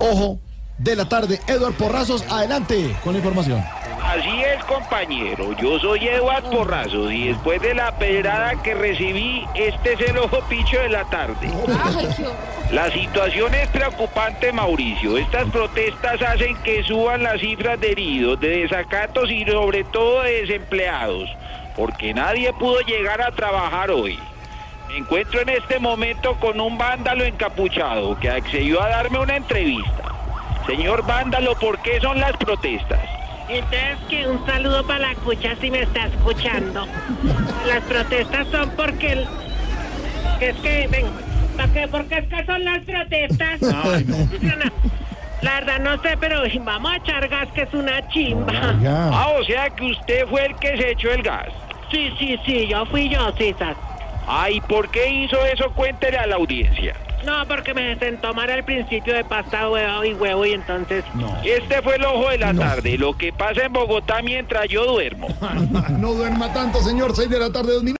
Ojo de la tarde. Eduard Porrazos, adelante con la información. Así es, compañero. Yo soy Eduard Porrazos y después de la pedrada que recibí, este es el ojo picho de la tarde. La situación es preocupante, Mauricio. Estas protestas hacen que suban las cifras de heridos, de desacatos y sobre todo de desempleados, porque nadie pudo llegar a trabajar hoy. Me encuentro en este momento con un vándalo encapuchado que accedió a darme una entrevista. Señor vándalo, ¿por qué son las protestas? Entonces, que un saludo para la cucha si me está escuchando. Las protestas son porque... El, es que, ven, ¿para qué? Porque es que son las protestas. Ay, no. La verdad no sé, pero vamos a echar gas, que es una chimba. Ah, o sea que usted fue el que se echó el gas. Sí, sí, sí, yo fui yo, Cisas. Ay, ¿por qué hizo eso? Cuéntele a la audiencia. No, porque me sentó mal al principio de pasta, huevo y huevo, y entonces... Este fue el ojo de la tarde, lo que pasa en Bogotá mientras yo duermo. no duerma tanto, señor. 6 de la tarde, dos minutos.